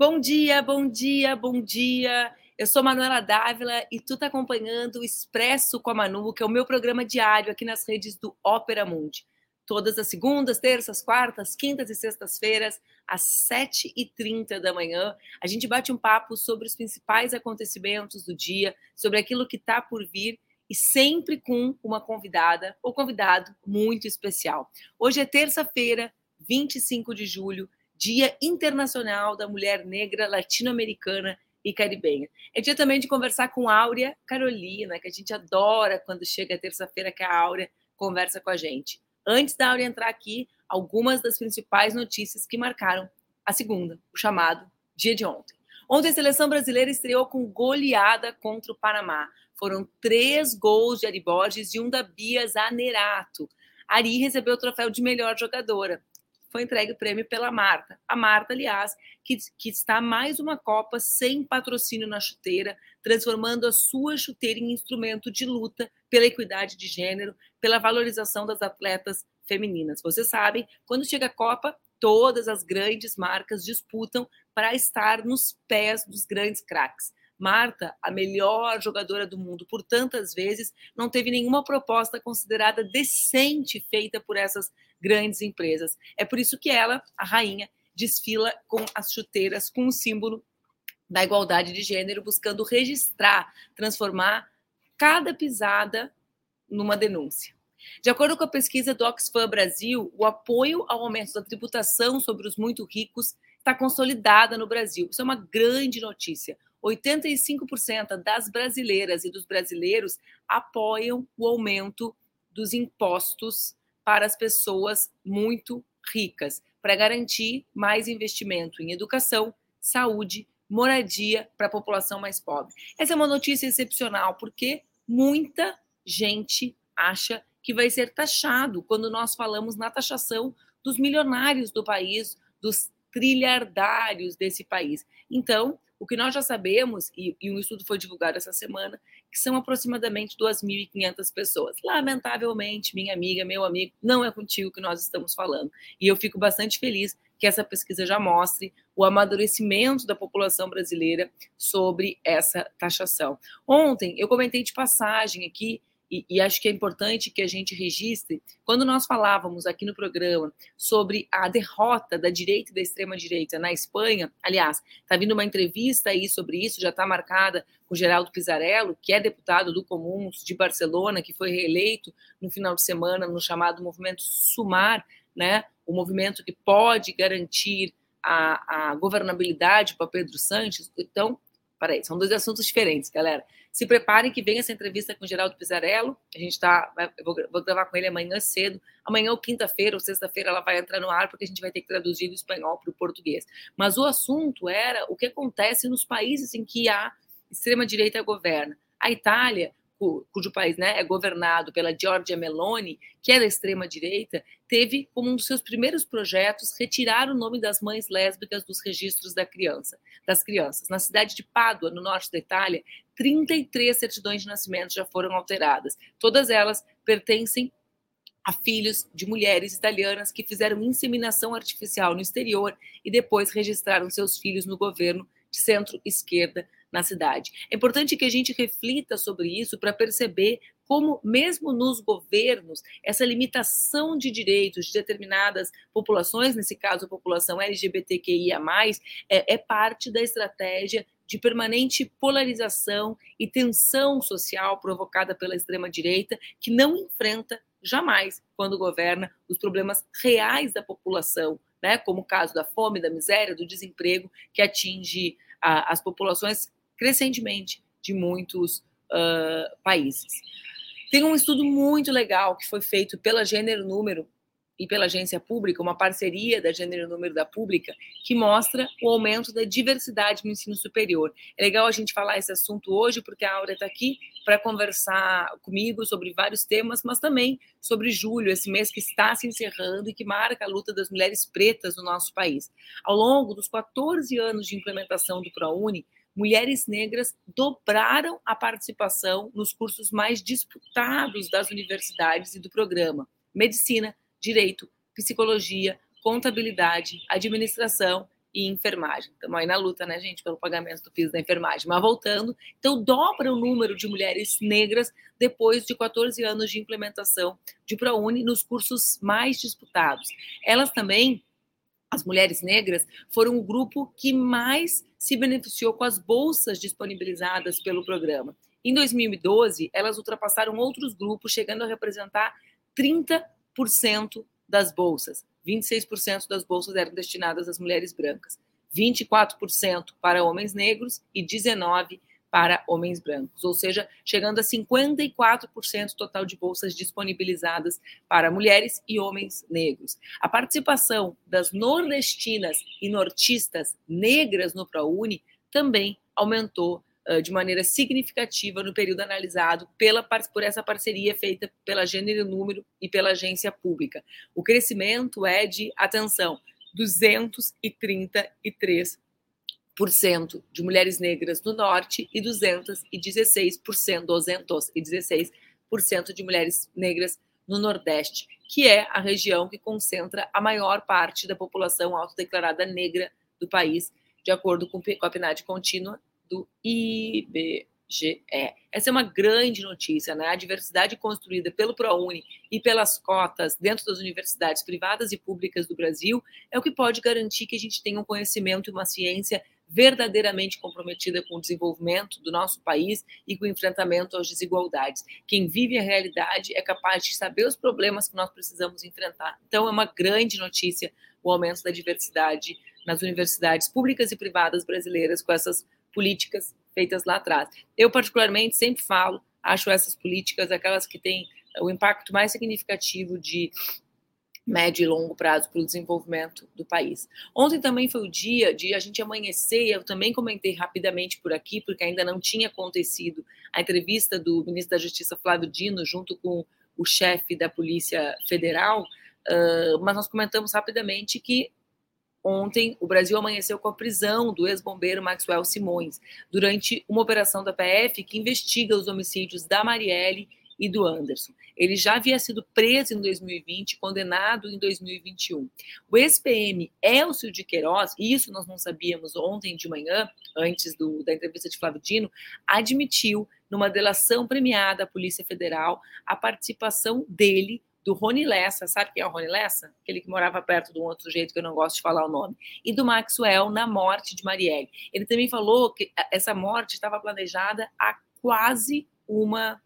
Bom dia, bom dia, bom dia. Eu sou Manuela Dávila e tu tá acompanhando o Expresso com a Manu, que é o meu programa diário aqui nas redes do Ópera Mundi. Todas as segundas, terças, quartas, quintas e sextas-feiras, às 7h30 da manhã, a gente bate um papo sobre os principais acontecimentos do dia, sobre aquilo que está por vir e sempre com uma convidada ou convidado muito especial. Hoje é terça-feira, 25 de julho, Dia Internacional da Mulher Negra Latino-Americana e Caribenha. É dia também de conversar com Áurea Carolina, que a gente adora quando chega terça-feira que a Áurea conversa com a gente. Antes da Áurea entrar aqui, algumas das principais notícias que marcaram a segunda, o chamado dia de ontem. Ontem a seleção brasileira estreou com goleada contra o Panamá. Foram três gols de Ari Borges e um da Bia Zanerato. Ari recebeu o troféu de melhor jogadora foi entregue o prêmio pela Marta. A Marta, aliás, que, que está mais uma Copa sem patrocínio na chuteira, transformando a sua chuteira em instrumento de luta pela equidade de gênero, pela valorização das atletas femininas. Vocês sabem, quando chega a Copa, todas as grandes marcas disputam para estar nos pés dos grandes craques. Marta, a melhor jogadora do mundo por tantas vezes, não teve nenhuma proposta considerada decente feita por essas grandes empresas. É por isso que ela, a rainha, desfila com as chuteiras com o símbolo da igualdade de gênero, buscando registrar, transformar cada pisada numa denúncia. De acordo com a pesquisa do Oxfam Brasil, o apoio ao aumento da tributação sobre os muito ricos está consolidada no Brasil. Isso é uma grande notícia. 85% das brasileiras e dos brasileiros apoiam o aumento dos impostos para as pessoas muito ricas, para garantir mais investimento em educação, saúde, moradia para a população mais pobre. Essa é uma notícia excepcional, porque muita gente acha que vai ser taxado quando nós falamos na taxação dos milionários do país, dos trilhardários desse país. Então, o que nós já sabemos, e, e um estudo foi divulgado essa semana, que são aproximadamente 2.500 pessoas. Lamentavelmente, minha amiga, meu amigo, não é contigo que nós estamos falando. E eu fico bastante feliz que essa pesquisa já mostre o amadurecimento da população brasileira sobre essa taxação. Ontem eu comentei de passagem aqui e, e, acho que é importante que a gente registre, quando nós falávamos aqui no programa sobre a derrota da direita e da extrema-direita na Espanha, aliás, está vindo uma entrevista aí sobre isso, já está marcada com Geraldo Pizarello, que é deputado do Comuns de Barcelona, que foi reeleito no final de semana no chamado movimento Sumar, né? o movimento que pode garantir a, a governabilidade para Pedro Sanches. Então, peraí, são dois assuntos diferentes, galera. Se preparem que vem essa entrevista com o Geraldo Pizzarello. A gente está. Vou, vou gravar com ele amanhã cedo. Amanhã ou quinta-feira ou sexta-feira ela vai entrar no ar, porque a gente vai ter que traduzir do espanhol para o português. Mas o assunto era o que acontece nos países em que a extrema-direita governa. A Itália cujo país né, é governado pela Giorgia Meloni, que é da extrema-direita, teve como um dos seus primeiros projetos retirar o nome das mães lésbicas dos registros da criança, das crianças. Na cidade de Pádua, no norte da Itália, 33 certidões de nascimento já foram alteradas. Todas elas pertencem a filhos de mulheres italianas que fizeram inseminação artificial no exterior e depois registraram seus filhos no governo de centro-esquerda na cidade. É importante que a gente reflita sobre isso para perceber como, mesmo nos governos, essa limitação de direitos de determinadas populações, nesse caso a população LGBTQIA, é, é parte da estratégia de permanente polarização e tensão social provocada pela extrema-direita, que não enfrenta jamais, quando governa, os problemas reais da população, né? como o caso da fome, da miséria, do desemprego, que atinge a, as populações crescentemente de muitos uh, países. Tem um estudo muito legal que foi feito pela Gênero Número e pela agência pública, uma parceria da Gênero Número da Pública, que mostra o aumento da diversidade no ensino superior. É legal a gente falar esse assunto hoje, porque a Aura está aqui para conversar comigo sobre vários temas, mas também sobre julho, esse mês que está se encerrando e que marca a luta das mulheres pretas no nosso país. Ao longo dos 14 anos de implementação do ProUni, mulheres negras dobraram a participação nos cursos mais disputados das universidades e do programa: medicina, direito, psicologia, contabilidade, administração e enfermagem. Estamos aí na luta, né, gente, pelo pagamento do piso da enfermagem. Mas voltando, então dobra o número de mulheres negras depois de 14 anos de implementação de ProUni nos cursos mais disputados. Elas também, as mulheres negras, foram o grupo que mais se beneficiou com as bolsas disponibilizadas pelo programa. Em 2012, elas ultrapassaram outros grupos, chegando a representar 30% das bolsas. 26% das bolsas eram destinadas às mulheres brancas, 24% para homens negros e 19% para homens brancos, ou seja, chegando a 54% total de bolsas disponibilizadas para mulheres e homens negros. A participação das nordestinas e nortistas negras no ProUni também aumentou de maneira significativa no período analisado pela, por essa parceria feita pela Gênero Número e pela agência pública. O crescimento é de, atenção, 233% de mulheres negras no norte e 216%, 216% de mulheres negras no Nordeste, que é a região que concentra a maior parte da população autodeclarada negra do país, de acordo com a PNAD contínua do IBGE. Essa é uma grande notícia, né? A diversidade construída pelo ProUni e pelas cotas dentro das universidades privadas e públicas do Brasil é o que pode garantir que a gente tenha um conhecimento e uma ciência verdadeiramente comprometida com o desenvolvimento do nosso país e com o enfrentamento às desigualdades. Quem vive a realidade é capaz de saber os problemas que nós precisamos enfrentar. Então, é uma grande notícia o aumento da diversidade nas universidades públicas e privadas brasileiras com essas políticas feitas lá atrás. Eu, particularmente, sempre falo, acho essas políticas aquelas que têm o impacto mais significativo de médio e longo prazo para o desenvolvimento do país. Ontem também foi o dia de a gente amanhecer, eu também comentei rapidamente por aqui, porque ainda não tinha acontecido a entrevista do ministro da Justiça Flávio Dino junto com o chefe da Polícia Federal, mas nós comentamos rapidamente que Ontem, o Brasil amanheceu com a prisão do ex-bombeiro Maxwell Simões, durante uma operação da PF que investiga os homicídios da Marielle e do Anderson. Ele já havia sido preso em 2020, condenado em 2021. O ex-PM Elcio de Queiroz, isso nós não sabíamos ontem de manhã, antes do, da entrevista de Flávio Dino, admitiu, numa delação premiada à Polícia Federal, a participação dele do Rony Lessa, sabe quem é o Rony Lessa? Aquele que morava perto de um outro sujeito que eu não gosto de falar o nome, e do Maxwell na morte de Marielle. Ele também falou que essa morte estava planejada há quase uma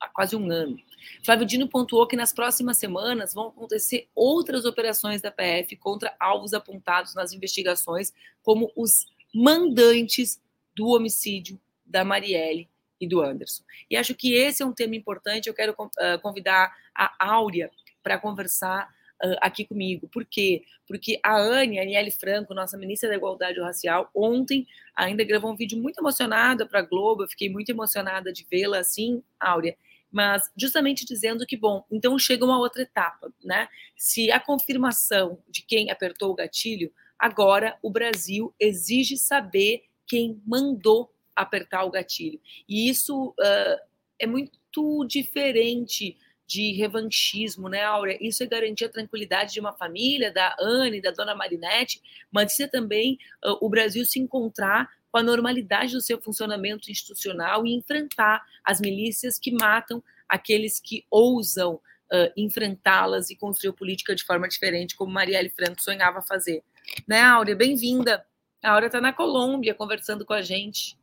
há quase um ano. Flávio Dino pontuou que nas próximas semanas vão acontecer outras operações da PF contra alvos apontados nas investigações como os mandantes do homicídio da Marielle e do Anderson. E acho que esse é um tema importante. Eu quero uh, convidar a Áurea para conversar uh, aqui comigo. Por quê? Porque a Anne, a Aniele Franco, nossa ministra da Igualdade Racial, ontem ainda gravou um vídeo muito emocionada para a Globo. Eu fiquei muito emocionada de vê-la assim, Áurea. Mas justamente dizendo que, bom, então chega uma outra etapa, né? Se a confirmação de quem apertou o gatilho, agora o Brasil exige saber quem mandou apertar o gatilho. E isso uh, é muito diferente de revanchismo, né, Áurea? Isso é garantir a tranquilidade de uma família, da Anne, da dona Marinette, mas isso é também uh, o Brasil se encontrar com a normalidade do seu funcionamento institucional e enfrentar as milícias que matam aqueles que ousam uh, enfrentá-las e construir política de forma diferente, como Marielle Franco sonhava fazer. Né, Áurea? Bem-vinda. A Áurea está na Colômbia conversando com a gente.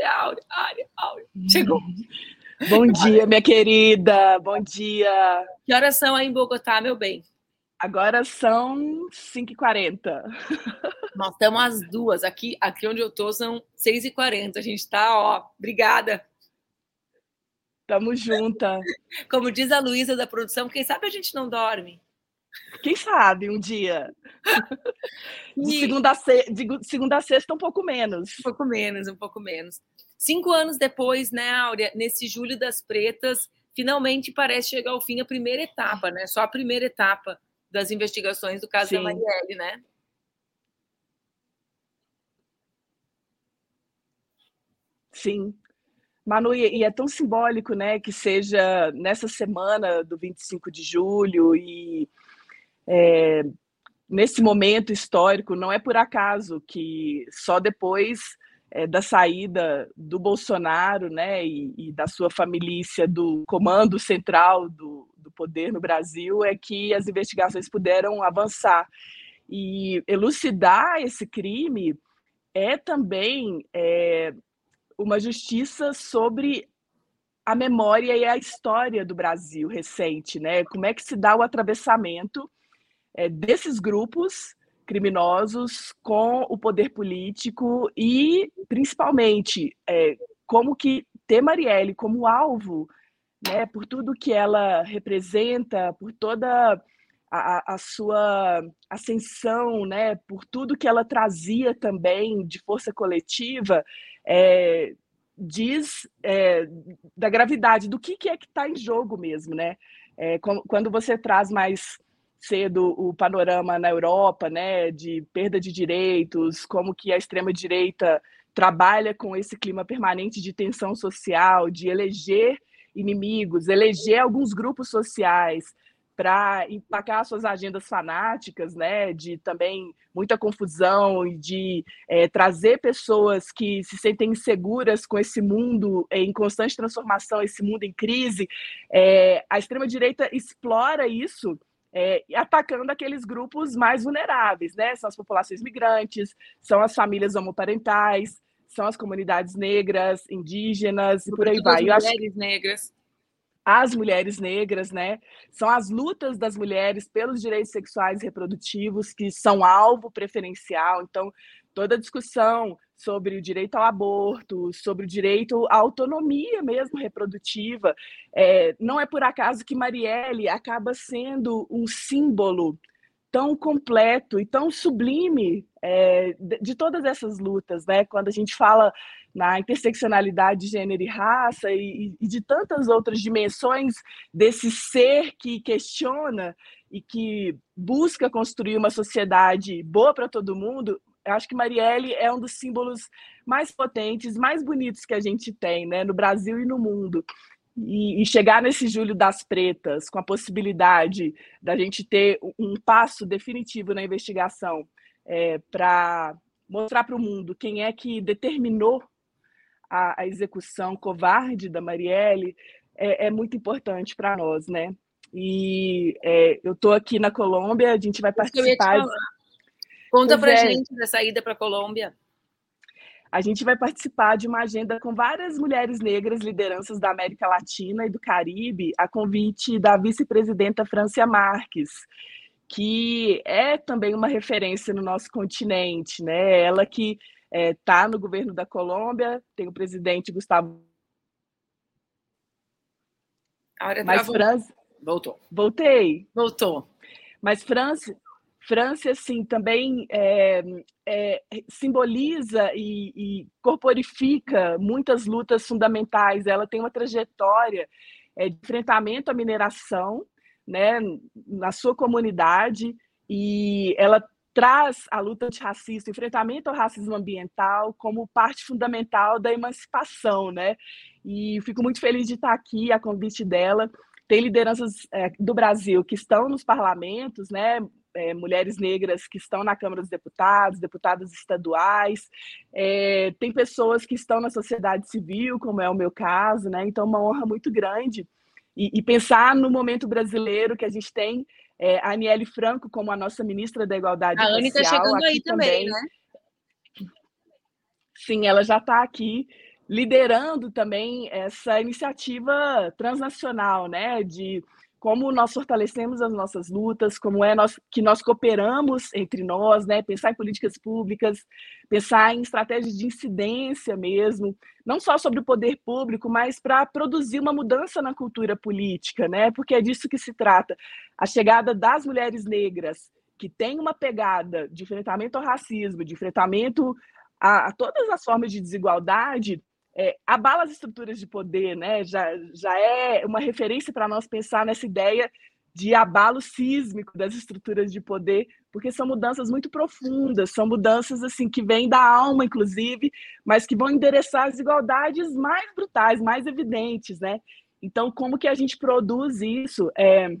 Áurea, Áurea, Áurea. Chegou. Bom dia, minha querida. Bom dia. Que horas são aí em Bogotá, meu bem? Agora são 5h40. Nós estamos às duas. Aqui, aqui onde eu estou são 6h40. A gente está, ó, obrigada. Tamo junta. Como diz a Luísa da produção, quem sabe a gente não dorme. Quem sabe um dia. De segunda, a se... de segunda a sexta, um pouco menos. Um pouco menos, um pouco menos. Cinco anos depois, né, Áurea, nesse Julho das Pretas, finalmente parece chegar ao fim a primeira etapa, né? Só a primeira etapa das investigações do caso Sim. da Marielle, né? Sim. Manu, e é tão simbólico, né, que seja nessa semana do 25 de julho e é, nesse momento histórico, não é por acaso que só depois é, da saída do Bolsonaro né, e, e, da sua família do comando central do, do poder no Brasil é que as investigações puderam avançar. E elucidar esse crime é também é, uma justiça sobre a memória e a história do Brasil recente, né? Como é que se dá o atravessamento é, desses grupos criminosos com o poder político e, principalmente, é, como que ter Marielle como alvo, né, por tudo que ela representa, por toda a, a, sua ascensão, né, por tudo que ela trazia também de força coletiva, é, diz é, da gravidade, do que, que é que está em jogo mesmo, né? É, quando você traz mais cedo o panorama na Europa, né, de perda de direitos, como que a extrema direita trabalha com esse clima permanente de tensão social, de eleger inimigos, eleger alguns grupos sociais para empacar suas agendas fanáticas, né, de também muita confusão e de é, trazer pessoas que se sentem inseguras com esse mundo em constante transformação, esse mundo em crise, é, a extrema direita explora isso é, atacando aqueles grupos mais vulneráveis, né? São as populações migrantes, são as famílias homoparentais, são as comunidades negras, indígenas e por aí vai. As mulheres negras. As mulheres negras, né? São as lutas das mulheres pelos direitos sexuais e reprodutivos que são alvo preferencial. Então, toda a discussão sobre o direito ao aborto, sobre o direito à autonomia mesmo reprodutiva. É, não é por acaso que Marielle acaba sendo um símbolo tão completo e tão sublime é, de todas essas lutas, né? Quando a gente fala na interseccionalidade de gênero e raça e, e de tantas outras dimensões desse ser que questiona e que busca construir uma sociedade boa para todo mundo, acho que Marielle é um dos símbolos mais potentes, mais bonitos que a gente tem, né, no Brasil e no mundo. E, e, chegar nesse Julho das Pretas com a possibilidade da gente ter um passo definitivo na investigação é, para mostrar para o mundo quem é que determinou a, a execução covarde da Marielle é, é muito importante para nós, né? E é, eu estou aqui na Colômbia, a gente vai participar. Conta para é. gente dessa ida para a Colômbia. A gente vai participar de uma agenda com várias mulheres negras, lideranças da América Latina e do Caribe, a convite da vice-presidenta Francia Marques, que é também uma referência no nosso continente, né? Ela que está é, no governo da Colômbia, tem o presidente Gustavo. Mas França. Voltou. Voltei. Voltou. Mas França, França, assim, também é, é, simboliza e, e, corporifica muitas lutas fundamentais. Ela tem uma trajetória é, de enfrentamento à mineração né, na sua comunidade e ela traz a luta antirracista, enfrentamento ao racismo ambiental como parte fundamental da emancipação, né? E fico muito feliz de estar aqui a convite dela. Tem lideranças do Brasil que estão nos parlamentos, né? É, mulheres negras que estão na Câmara dos Deputados, deputados estaduais, é, tem pessoas que estão na sociedade civil, como é o meu caso, né? Então, uma honra muito grande. E, e pensar no momento brasileiro que a gente tem é, a Aniele Franco como a nossa ministra da Igualdade a Anne está chegando aí também, também, né? Sim, ela já está aqui liderando também essa iniciativa transnacional, né? De como nós fortalecemos as nossas lutas, como é nós, que nós cooperamos entre nós, né? pensar em políticas públicas, pensar em estratégias de incidência mesmo, não só sobre o poder público, mas para produzir uma mudança na cultura política, né? porque é disso que se trata. A chegada das mulheres negras, que tem uma pegada de enfrentamento ao racismo, de enfrentamento a, a todas as formas de desigualdade, é, abala as estruturas de poder, né? já, já é uma referência para nós pensar nessa ideia de abalo sísmico das estruturas de poder, porque são mudanças muito profundas, são mudanças assim que vêm da alma, inclusive, mas que vão endereçar as desigualdades mais brutais, mais evidentes, né? Então, como que a gente produz isso, é,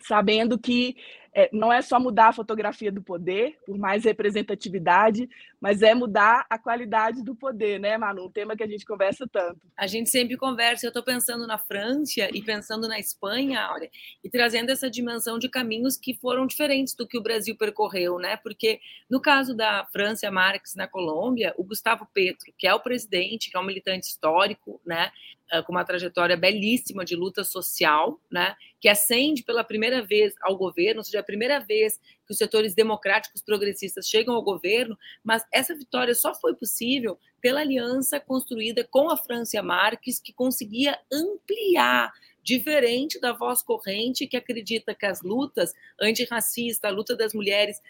sabendo que é, não é só mudar a fotografia do poder, por mais representatividade, mas é mudar a qualidade do poder, né, Manu? Um tema que a gente conversa tanto. A gente sempre conversa, eu estou pensando na França e pensando na Espanha, Áurea, e trazendo essa dimensão de caminhos que foram diferentes do que o Brasil percorreu, né? Porque no caso da França Marx na Colômbia, o Gustavo Petro, que é o presidente, que é um militante histórico, né? Ah, com uma trajetória belíssima de luta social, né, que ascende pela primeira vez ao governo, ou seja, a primeira vez que os setores democráticos progressistas chegam ao governo, mas essa vitória só foi possível pela aliança construída com a França Marques, que conseguia ampliar diferente da voz corrente que acredita que as lutas antirracistas, a luta das mulheres,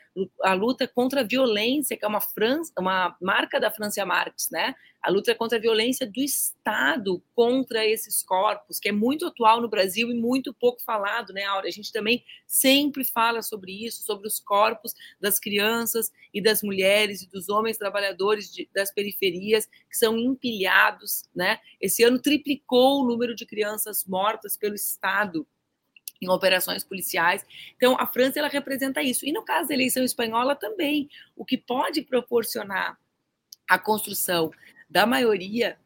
a luta contra a violência, que é uma, França, uma marca da Francia Marx, né? A luta contra a violência do Estado contra esses corpos, que é muito atual no Brasil e muito pouco falado, né, Aura? A gente também sempre fala sobre isso, sobre os corpos das crianças e das mulheres e dos homens trabalhadores de, das periferias que são empilhados, né? Esse ano triplicou o número de crianças mortas pelo Estado em operações policiais. Então, a França ela representa isso. E no caso da eleição espanhola também, o que pode proporcionar a construção da maioria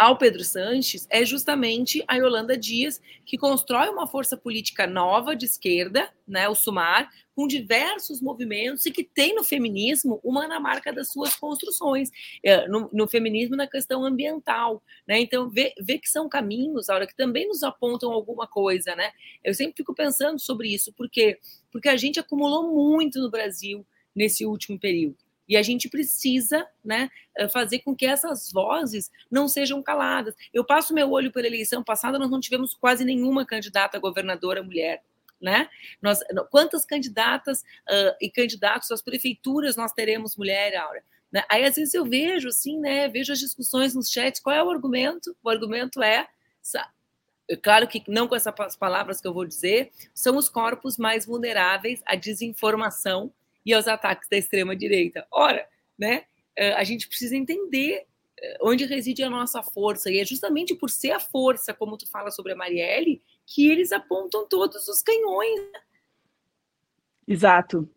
ao Pedro Sanches é justamente a Yolanda Dias, que constrói uma força política nova de esquerda, né, o SUMAR, com diversos movimentos e que tem no feminismo uma na marca das suas construções, é, no, no feminismo na questão ambiental. Né? Então, vê, vê que são caminhos, hora que também nos apontam alguma coisa. Né? Eu sempre fico pensando sobre isso, por quê? Porque a gente acumulou muito no Brasil nesse último período. E a gente precisa né, eh, fazer com que essas vozes não sejam caladas. Eu passo meu olho pela eleição passada, nós não tivemos quase nenhuma candidata a governadora mulher. Né? Nós, quantas candidatas uh, e candidatos às prefeituras nós teremos mulher, Aura? Né? Aí às vezes eu vejo assim, né? Vejo as discussões nos chats. Qual é o argumento? O argumento é claro que não com essas palavras que eu vou dizer, são os corpos mais vulneráveis à desinformação e aos ataques da extrema-direita. Ora, né, eh, a gente precisa entender eh, onde reside a nossa força, e é justamente por ser a força, como tu fala sobre a Marielle, que eles apontam todos os canhões. Exato.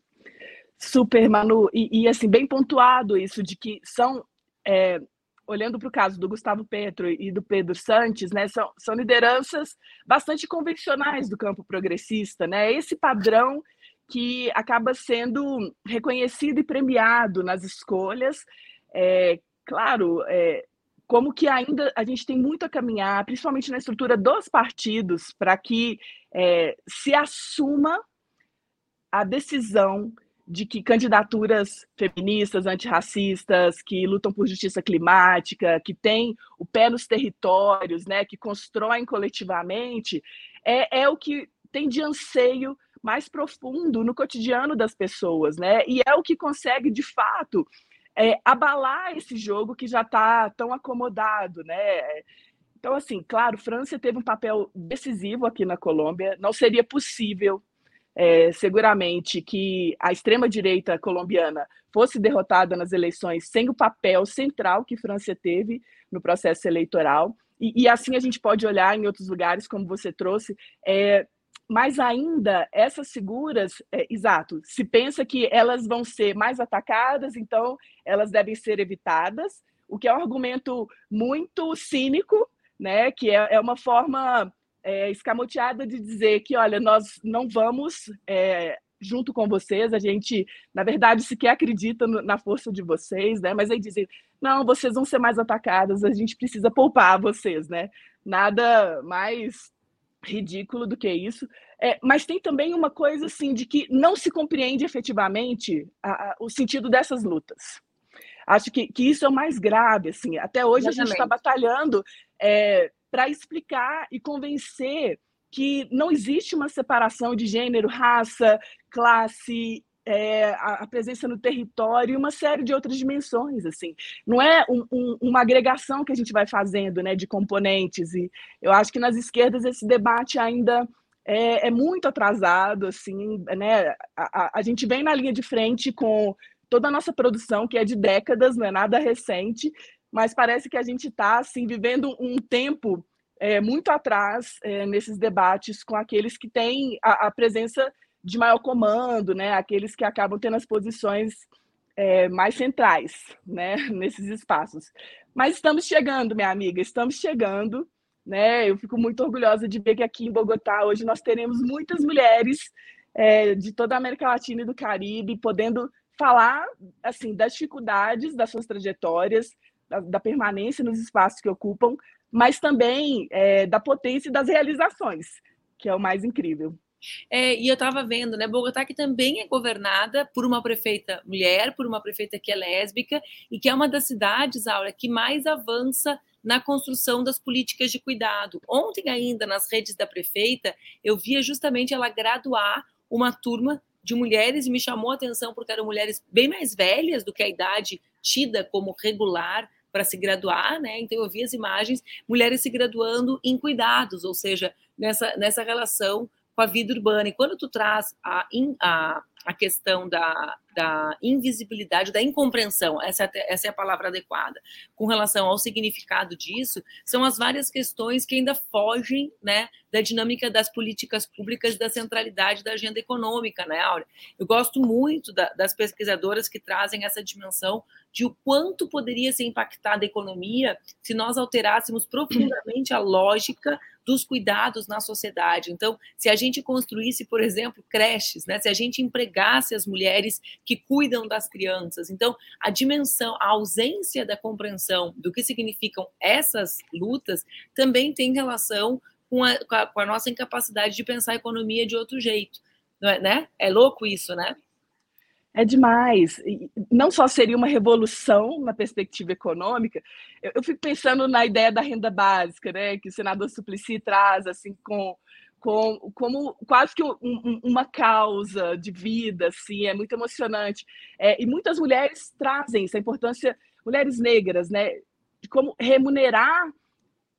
Super, Manu. E, e assim, bem pontuado isso, de que são, é, olhando para o caso do Gustavo Petro e do Pedro Santos, né, são, são lideranças bastante convencionais do campo progressista, né? Esse padrão que acaba sendo reconhecido e premiado nas escolhas. É, claro, é, como que ainda a gente tem muito a caminhar, principalmente na estrutura dos partidos, para que é, se assuma a decisão de que candidaturas feministas, antirracistas, que lutam por justiça climática, que têm o pé nos territórios, né, que constroem coletivamente, é, é o que tem de anseio mais profundo no cotidiano das pessoas, né? E é o que consegue, de fato, é, abalar esse jogo que já está tão acomodado, né? Então, assim, claro, França teve um papel decisivo aqui na Colômbia. Não seria possível, é, seguramente, que a extrema-direita colombiana fosse derrotada nas eleições sem o papel central que França teve no processo eleitoral. E, e assim a gente pode olhar em outros lugares, como você trouxe, é, mas ainda essas figuras, é, exato, se pensa que elas vão ser mais atacadas, então elas devem ser evitadas, o que é um argumento muito cínico, né? Que é, é uma forma é, escamoteada de dizer que, olha, nós não vamos é, junto com vocês, a gente, na verdade, sequer acredita no, na força de vocês, né? Mas aí dizem, não, vocês vão ser mais atacadas, a gente precisa poupar vocês, né? Nada mais ridículo do que isso. É, mas tem também uma coisa assim de que não se compreende efetivamente a, a, o sentido dessas lutas. Acho que, que isso é o mais grave. Assim. Até hoje Exatamente. a gente está batalhando é, para explicar e convencer que não existe uma separação de gênero, raça, classe é, a, a, presença no território e uma série de outras dimensões, assim. Não é um, um, uma agregação que a gente vai fazendo, né, de componentes, e eu acho que nas esquerdas esse debate ainda é, é muito atrasado, assim, né, a, a, a, gente vem na linha de frente com toda a nossa produção, que é de décadas, não é nada recente, mas parece que a gente está, assim, vivendo um tempo é, muito atrás é, nesses debates com aqueles que têm a, a presença de maior comando, né? Aqueles que acabam tendo as posições é, mais centrais, né? Nesses espaços. Mas estamos chegando, minha amiga, estamos chegando, né? Eu fico muito orgulhosa de ver que aqui em Bogotá hoje nós teremos muitas mulheres é, de toda a América Latina e do Caribe podendo falar assim das dificuldades das suas trajetórias, da, da permanência nos espaços que ocupam, mas também é, da potência e das realizações, que é o mais incrível. É, e eu estava vendo, né? Bogotá que também é governada por uma prefeita mulher, por uma prefeita que é lésbica e que é uma das cidades, Aura, que mais avança na construção das políticas de cuidado. Ontem ainda nas redes da prefeita eu via justamente ela graduar uma turma de mulheres e me chamou a atenção porque eram mulheres bem mais velhas do que a idade tida como regular para se graduar, né? Então eu vi as imagens, mulheres se graduando em cuidados, ou seja, nessa, nessa relação com a vida urbana. E quando tu traz a, a, a questão da, da invisibilidade, da incompreensão, essa, é essa é a palavra adequada, com relação ao significado disso, são as várias questões que ainda fogem né, da dinâmica das políticas públicas, da centralidade da agenda econômica, né, Áurea? Eu gosto muito da, das pesquisadoras que trazem essa dimensão de o quanto poderia ser impactada a economia se nós alterássemos profundamente a lógica dos cuidados na sociedade. Então, se a gente construísse, por exemplo, creches, né, se a gente empregasse as mulheres que cuidam das crianças, então a dimensão, a ausência da compreensão do que significam essas lutas também tem relação com a, com a nossa incapacidade de pensar a economia de outro jeito, não é, né? É louco isso, né? É demais. Não só seria uma revolução na perspectiva econômica, eu, fico pensando na ideia da renda básica, né, que o senador Suplicy traz, assim, com, com como quase que um, uma causa de vida, assim, é muito emocionante. É, e muitas mulheres trazem essa importância, mulheres negras, né, de como remunerar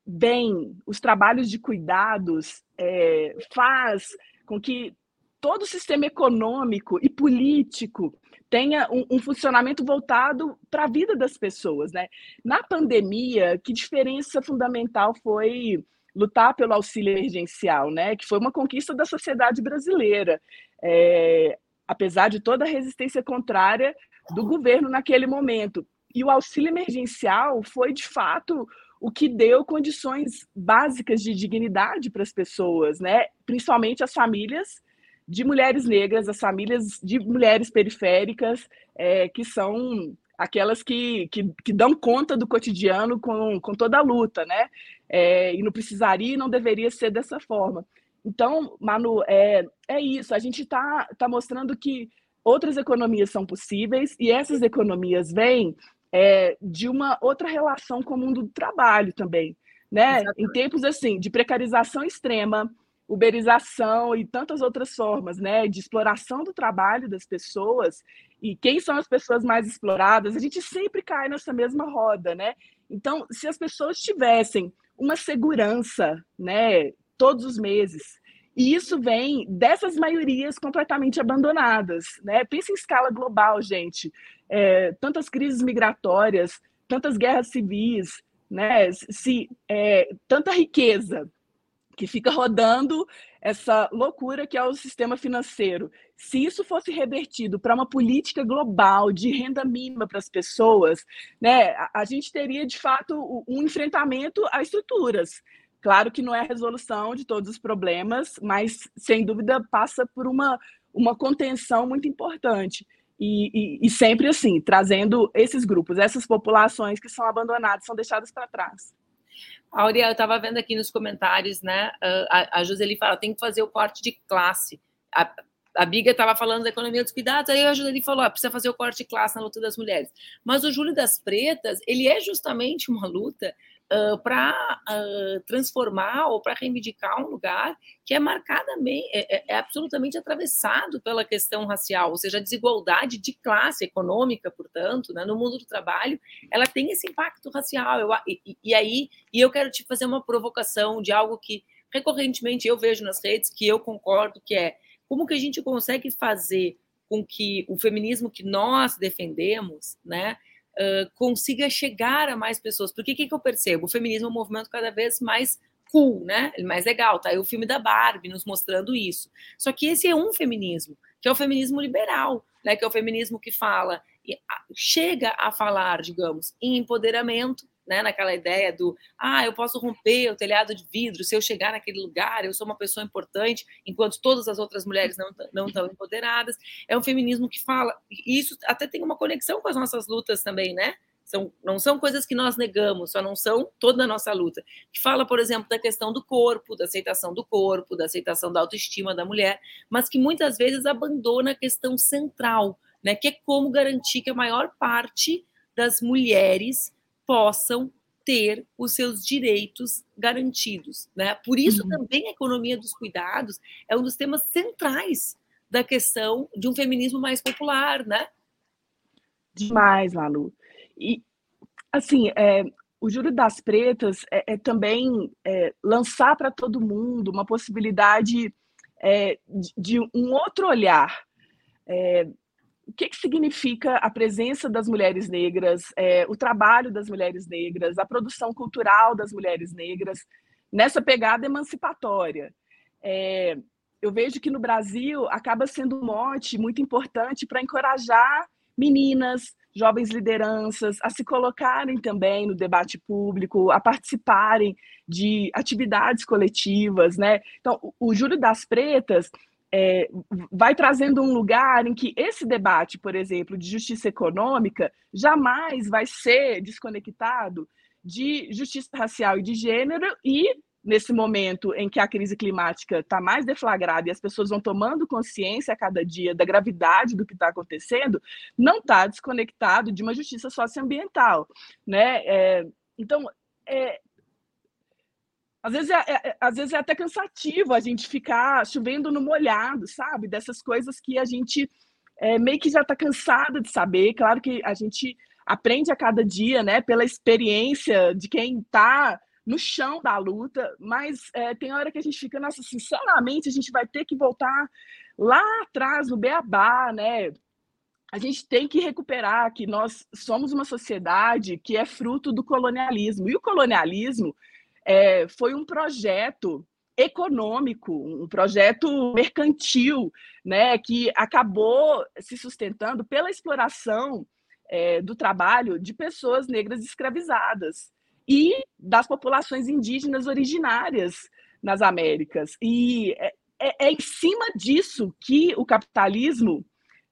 bem os trabalhos de cuidados é, faz com que todo o sistema econômico e político tenha um, um funcionamento voltado para a vida das pessoas, né? Na pandemia, que diferença fundamental foi lutar pelo auxílio emergencial, né? Que foi uma conquista da sociedade brasileira, é, apesar de toda a resistência contrária do governo naquele momento. E o auxílio emergencial foi, de fato, o que deu condições básicas de dignidade para as pessoas, né? Principalmente as famílias de mulheres negras, as famílias de mulheres periféricas, é, que são aquelas que, que, que, dão conta do cotidiano com, com toda a luta, né? É, e não precisaria e não deveria ser dessa forma. Então, Manu, é, é isso. A gente está tá mostrando que outras economias são possíveis e essas economias vêm é, de uma outra relação com o mundo do trabalho também, né? Exatamente. Em tempos assim de precarização extrema, uberização e tantas outras formas, né, de exploração do trabalho das pessoas. E quem são as pessoas mais exploradas? A gente sempre cai nessa mesma roda, né? Então, se as pessoas tivessem uma segurança, né, todos os meses, e isso vem dessas maiorias completamente abandonadas, né? Pensa em escala global, gente. É, tantas crises migratórias, tantas guerras civis, né? Se é, tanta riqueza que fica rodando essa loucura que é o sistema financeiro. Se isso fosse revertido para uma política global de renda mínima para as pessoas, né, a, gente teria de fato um enfrentamento a estruturas. Claro que não é a resolução de todos os problemas, mas sem dúvida passa por uma, uma contenção muito importante. E, e, e sempre assim, trazendo esses grupos, essas populações que são abandonadas, são deixadas para trás. Aurea, eu estava vendo aqui nos comentários, né? A, a Joseli fala, tem que fazer o corte de classe. A, a Biga estava falando da economia dos cuidados, aí a Joseli falou, ah, precisa fazer o corte de classe na luta das mulheres. Mas o Júlio das Pretas, ele é justamente uma luta para uh, transformar ou para reivindicar um lugar que é marcadamente, é, é, é, absolutamente atravessado pela questão racial, ou seja, a desigualdade de classe econômica, portanto, né, no mundo do trabalho, ela tem esse impacto racial. Eu, e, e aí, e eu quero te fazer uma provocação de algo que recorrentemente eu vejo nas redes, que eu concordo, que é como que a gente consegue fazer com que o feminismo que nós defendemos, né, consiga chegar a mais pessoas. Porque o que, que eu percebo? O feminismo é um movimento cada vez mais cool, né? Mais legal. Tá aí o filme da Barbie nos mostrando isso. Só que esse é um feminismo, que é o feminismo liberal, né? Que é o feminismo que fala, chega a falar, digamos, em empoderamento, né, naquela ideia do ah, eu posso romper o telhado de vidro se eu chegar naquele lugar, eu sou uma pessoa importante, enquanto todas as outras mulheres não, não estão empoderadas. É um feminismo que fala, e isso até tem uma conexão com as nossas lutas também, né? São, não são coisas que nós negamos, só não são toda a nossa luta. Que fala, por exemplo, da questão do corpo, da aceitação do corpo, da aceitação da autoestima da mulher, mas que muitas vezes abandona a questão central, né? Que é como garantir que a maior parte das mulheres possam ter os seus direitos garantidos. Né? Por isso, uhum. também a economia dos cuidados é um dos temas centrais da questão de um feminismo mais popular, né? Demais, Malu. E, assim, é, o Júri das Pretas é, é também é, lançar para todo mundo uma possibilidade é, de, de, um outro olhar. O que, que significa a presença das mulheres negras, é, o trabalho das mulheres negras, a produção cultural das mulheres negras nessa pegada emancipatória. É, eu vejo que no Brasil acaba sendo um mote muito importante para encorajar meninas, jovens lideranças a se colocarem também no debate público, a participarem de atividades coletivas, né? Então, o Júlio das Pretas é, vai trazendo um lugar em que esse debate, por exemplo, de justiça econômica, jamais vai ser desconectado de justiça racial e de gênero e nesse momento em que a crise climática está mais deflagrada e as pessoas vão tomando consciência a cada dia da gravidade do que está acontecendo, não está desconectado de uma justiça socioambiental, né? É, então, é, às vezes é, é, é, às vezes é até cansativo a gente ficar chovendo no molhado, sabe? Dessas coisas que a gente é, meio que já está cansada de saber. Claro que a gente aprende a cada dia, né? Pela experiência de quem está no chão da luta, mas é, tem hora que a gente fica, nossa, sinceramente, a gente vai ter que voltar lá atrás no beabá, né? A gente tem que recuperar que nós somos uma sociedade que é fruto do colonialismo. E o colonialismo é, foi um projeto econômico, um projeto mercantil, né, que acabou se sustentando pela exploração é, do trabalho de pessoas negras escravizadas e das populações indígenas originárias nas Américas. E é, é, é em cima disso que o capitalismo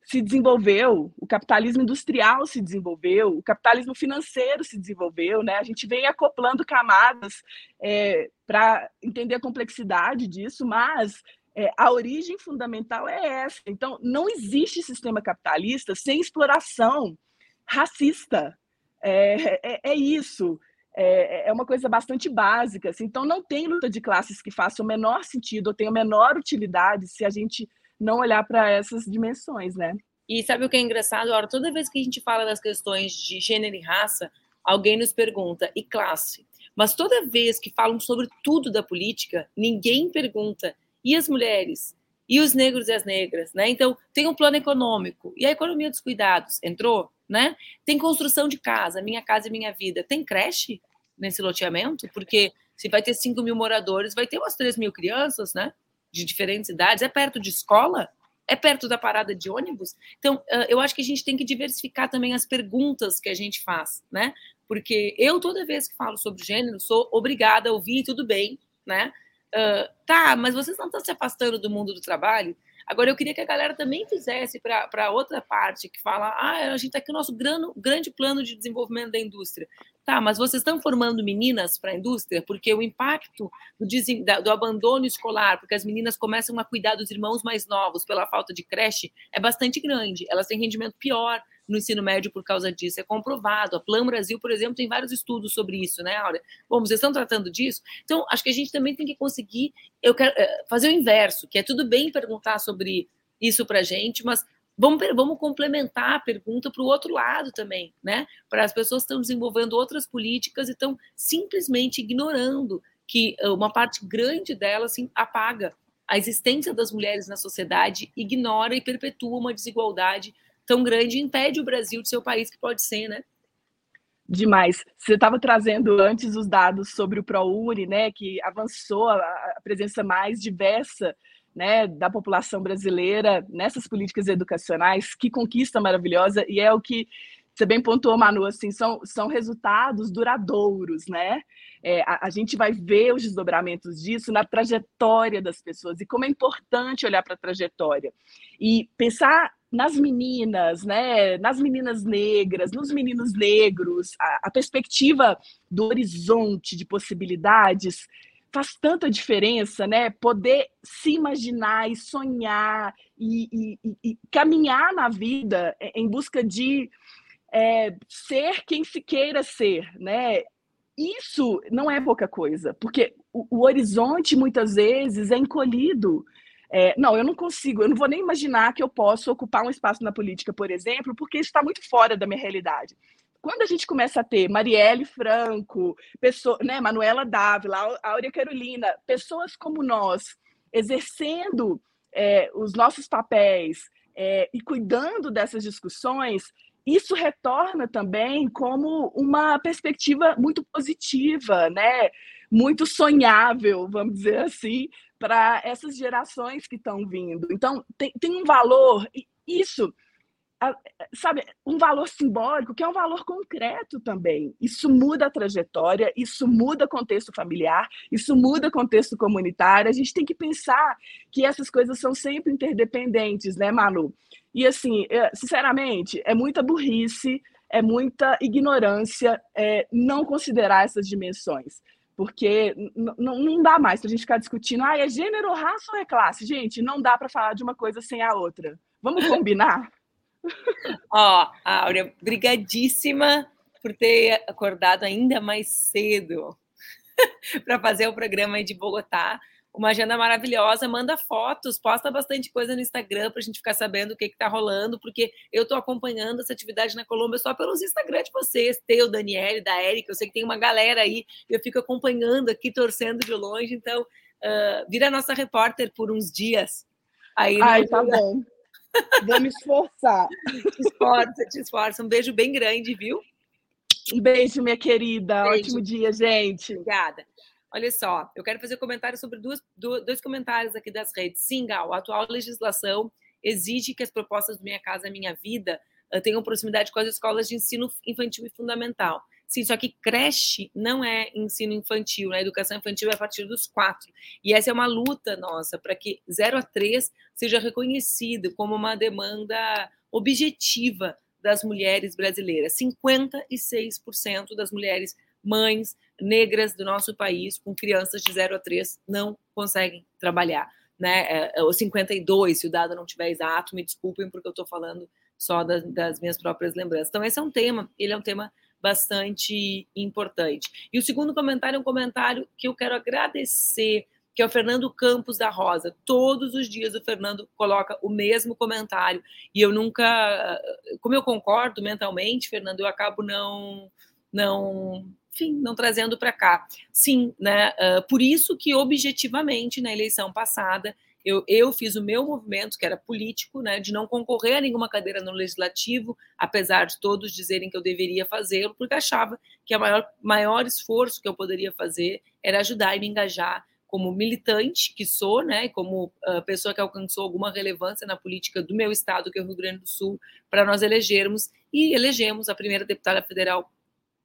se desenvolveu, o capitalismo industrial se desenvolveu, o capitalismo financeiro se desenvolveu, né? A gente vem acoplando camadas é, para entender a complexidade disso, mas é, a origem fundamental é essa. Então, não existe sistema capitalista sem exploração racista. É, é, é isso. É, é, uma coisa bastante básica. Assim. Então, não tem luta de classes que faça o menor sentido ou tenha a menor utilidade se a gente não olhar para essas dimensões, né? E sabe o que é engraçado? Ora, toda vez que a gente fala das questões de gênero e raça, alguém nos pergunta, e classe? Mas toda vez que falam sobre tudo da política, ninguém pergunta, e as mulheres? E os negros e as negras, né? Então, tem um plano econômico. E a economia dos cuidados entrou, né? Tem construção de casa, minha casa e minha vida. Tem creche nesse loteamento? Porque se vai ter 5 mil moradores, vai ter umas 3 mil crianças, né? De diferentes idades, é perto de escola, é perto da parada de ônibus. Então, eu acho que a gente tem que diversificar também as perguntas que a gente faz, né? Porque eu, toda vez que falo sobre gênero, sou obrigada a ouvir, tudo bem, né? Uh, tá, mas vocês não estão se afastando do mundo do trabalho? Agora, eu queria que a galera também fizesse para outra parte, que fala, ah, a gente está aqui no nosso grande, grande plano de desenvolvimento da indústria. Tá, mas vocês estão formando meninas para a indústria? Porque o impacto do, do, abandono escolar, porque as meninas começam a cuidar dos irmãos mais novos pela falta de creche, é bastante grande. Elas têm rendimento pior no ensino médio por causa disso. É comprovado. A Plan Brasil, por exemplo, tem vários estudos sobre isso, né, Áurea? Bom, vocês estão tratando disso? Então, acho que a gente também tem que conseguir eu quero, eh, fazer o inverso, que é tudo bem perguntar sobre isso para a gente, mas Vamos, vamos complementar a pergunta para o outro lado também, né? Para as pessoas que estão desenvolvendo outras políticas e estão simplesmente ignorando que eh, uma parte grande delas assim, apaga a existência das mulheres na sociedade, ignora e perpetua uma desigualdade tão grande impede o Brasil de ser o país que pode ser, né? Demais. Você estava trazendo antes os dados sobre o ProUni, né, que avançou a, a presença mais diversa né, da população brasileira nessas políticas educacionais, que conquista maravilhosa, e é o que você bem pontuou, Manu, assim, são, são resultados duradouros, né? É, a, a, gente vai ver os desdobramentos disso na trajetória das pessoas e como é importante olhar para a trajetória e pensar nas meninas, né? Nas meninas negras, nos meninos negros, a, a perspectiva do horizonte de possibilidades faz tanta diferença, né? Poder se imaginar e sonhar e, e, e caminhar na vida em busca de é, ser quem se queira ser, né? Isso não é pouca coisa, porque o, o horizonte muitas vezes é encolhido. É, não, eu não consigo, eu não vou nem imaginar que eu possa ocupar um espaço na política, por exemplo, porque isso está muito fora da minha realidade quando a gente começa a ter Marielle Franco, pessoa, né, Manuela Dávila, Áurea Carolina, pessoas como nós, exercendo é, os nossos papéis é, e cuidando dessas discussões, isso retorna também como uma perspectiva muito positiva, né? muito sonhável, vamos dizer assim, para essas gerações que estão vindo. Então, tem, tem um valor, isso sabe, um valor simbólico que é um valor concreto também. Isso muda a trajetória, isso muda contexto familiar, isso muda contexto comunitário. A gente tem que pensar que essas coisas são sempre interdependentes, né, Manu? E assim, é, sinceramente, é muita burrice, é muita ignorância é, não considerar essas dimensões. Porque não dá mais para a gente ficar discutindo, ah, é gênero, raça ou é classe? Gente, não dá para falar de uma coisa sem a outra. Vamos combinar? Ó, Áurea, brigadíssima por ter acordado ainda mais cedo para fazer o programa de Bogotá. Uma agenda maravilhosa, manda fotos, posta bastante coisa no Instagram para a gente ficar sabendo o que está rolando, porque eu estou acompanhando essa atividade na Colômbia só pelos Instagram de vocês, teu, Daniele, da Érica, eu sei que tem uma galera aí, eu fico acompanhando aqui, torcendo de longe, então uh, vira nossa repórter por uns dias. Aí Ai, tá bom. Vou me esforçar. Te esforça, te esforça. Um beijo bem grande, viu? Um beijo, minha querida. Beijo. Ótimo dia, gente. Obrigada. Olha só, eu quero fazer comentário sobre duas, dois comentários aqui das redes. Sim, Gal, a atual legislação exige que as propostas do Minha Casa Minha Vida eh, tenham proximidade com as escolas de ensino infantil e fundamental. Sim, só que creche não é ensino infantil, né? Educação infantil é a partir dos quatro. E essa é uma luta nossa para que 0 a 3 seja reconhecido como uma demanda objetiva das mulheres brasileiras. 56% das mulheres mães negras do nosso país com crianças de 0 a 3 não conseguem trabalhar. Né? É, é, o 52, se o dado não tiver exato, me desculpem porque eu estou falando só das, das minhas próprias lembranças. Então, esse é um tema, ele é um tema bastante importante. E o segundo comentário é um comentário que eu quero agradecer, que é o Fernando Campos da Rosa. Todos os dias o Fernando coloca o mesmo comentário e eu nunca, como eu concordo mentalmente, Fernando, eu acabo não não enfim, não trazendo para cá. Sim, né? Uh, por isso que objetivamente na eleição passada eu, eu fiz o meu movimento, que era político, né, de não concorrer a nenhuma cadeira no legislativo, apesar de todos dizerem que eu deveria fazê-lo, porque achava que o maior, maior esforço que eu poderia fazer era ajudar e me engajar como militante que sou, né, como uh, pessoa que alcançou alguma relevância na política do meu estado, que é o Rio Grande do Sul, para nós elegermos e elegemos a primeira deputada federal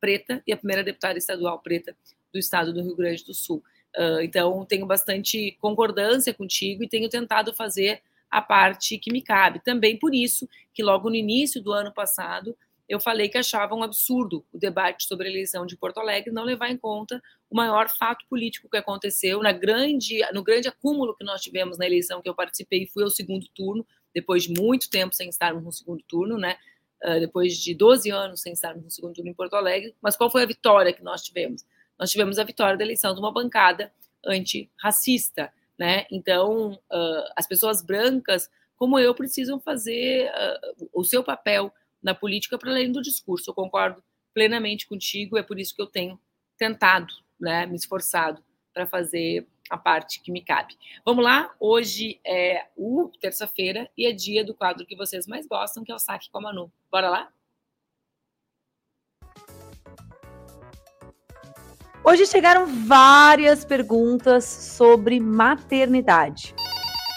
preta e a primeira deputada estadual preta do estado do Rio Grande do Sul. Uh, então, tenho bastante concordância contigo e tenho tentado fazer a parte que me cabe. Também por isso que, logo no início do ano passado, eu falei que achava um absurdo o debate sobre a eleição de Porto Alegre não levar em conta o maior fato político que aconteceu na grande, no grande acúmulo que nós tivemos na eleição que eu participei fui ao segundo turno, depois de muito tempo sem estarmos no segundo turno, né? Uh, depois de 12 anos sem estarmos no segundo turno em Porto Alegre. Mas qual foi a vitória que nós tivemos? nós tivemos a vitória da eleição de uma bancada antirracista, né? Então, uh, as pessoas brancas, como eu, precisam fazer uh, o seu papel na política para além do discurso. Eu concordo plenamente contigo, é por isso que eu tenho tentado, né, me esforçado para fazer a parte que me cabe. Vamos lá? Hoje é o terça-feira e é dia do quadro que vocês mais gostam, que é o Saque com a Manu. Bora lá? Hoje chegaram várias perguntas sobre maternidade.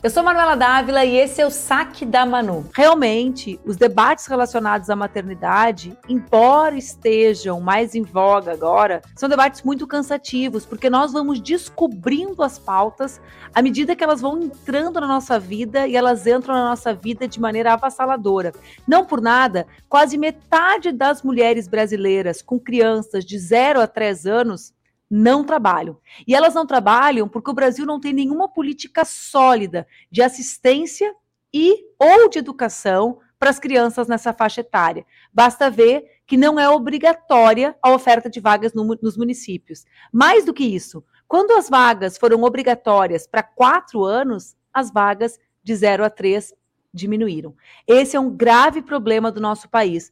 Eu sou Manuela Dávila e esse é o Saque da Manu. Realmente, os debates relacionados à maternidade, embora estejam mais em voga agora, são debates muito cansativos, porque nós vamos descobrindo as pautas à medida que elas vão entrando na nossa vida e elas entram na nossa vida de maneira avassaladora. Não por nada, quase metade das mulheres brasileiras com crianças de 0 a 3 anos não trabalham. E elas não trabalham porque o Brasil não tem nenhuma política sólida de assistência e ou de educação para as crianças nessa faixa etária. Basta ver que não é obrigatória a oferta de vagas no, nos municípios. Mais do que isso, quando as vagas foram obrigatórias para quatro anos, as vagas de zero a três diminuíram. Esse é um grave problema do nosso país.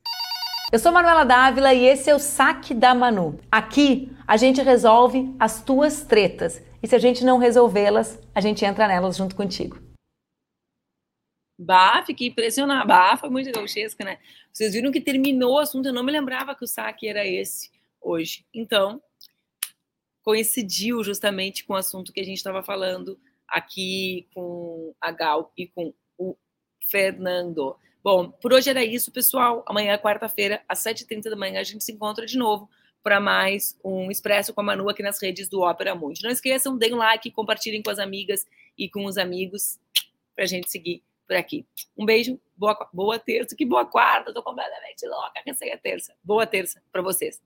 Eu sou Manuela Dávila e esse é o Saque da Manu. Aqui a gente resolve as tuas tretas. E se a gente não resolvê-las, a gente entra nelas junto contigo. Bah, fiquei impressionada. Bah, foi muito gauchesca, né? Vocês viram que terminou o assunto, eu não me lembrava que o saque era esse hoje. Então, coincidiu justamente com o assunto que a gente estava falando aqui com a Gal e com o Fernando. Bom, por hoje era isso, pessoal. Amanhã, quarta-feira, às 7h30 da manhã, a gente se encontra de novo para mais um Expresso com a Manu aqui nas redes do Ópera Mundi. Não esqueçam, deem um like, compartilhem com as amigas e com os amigos para a gente seguir por aqui. Um beijo, boa, boa terça, que boa quarta, tô completamente louca, cansei a terça. Boa terça para vocês.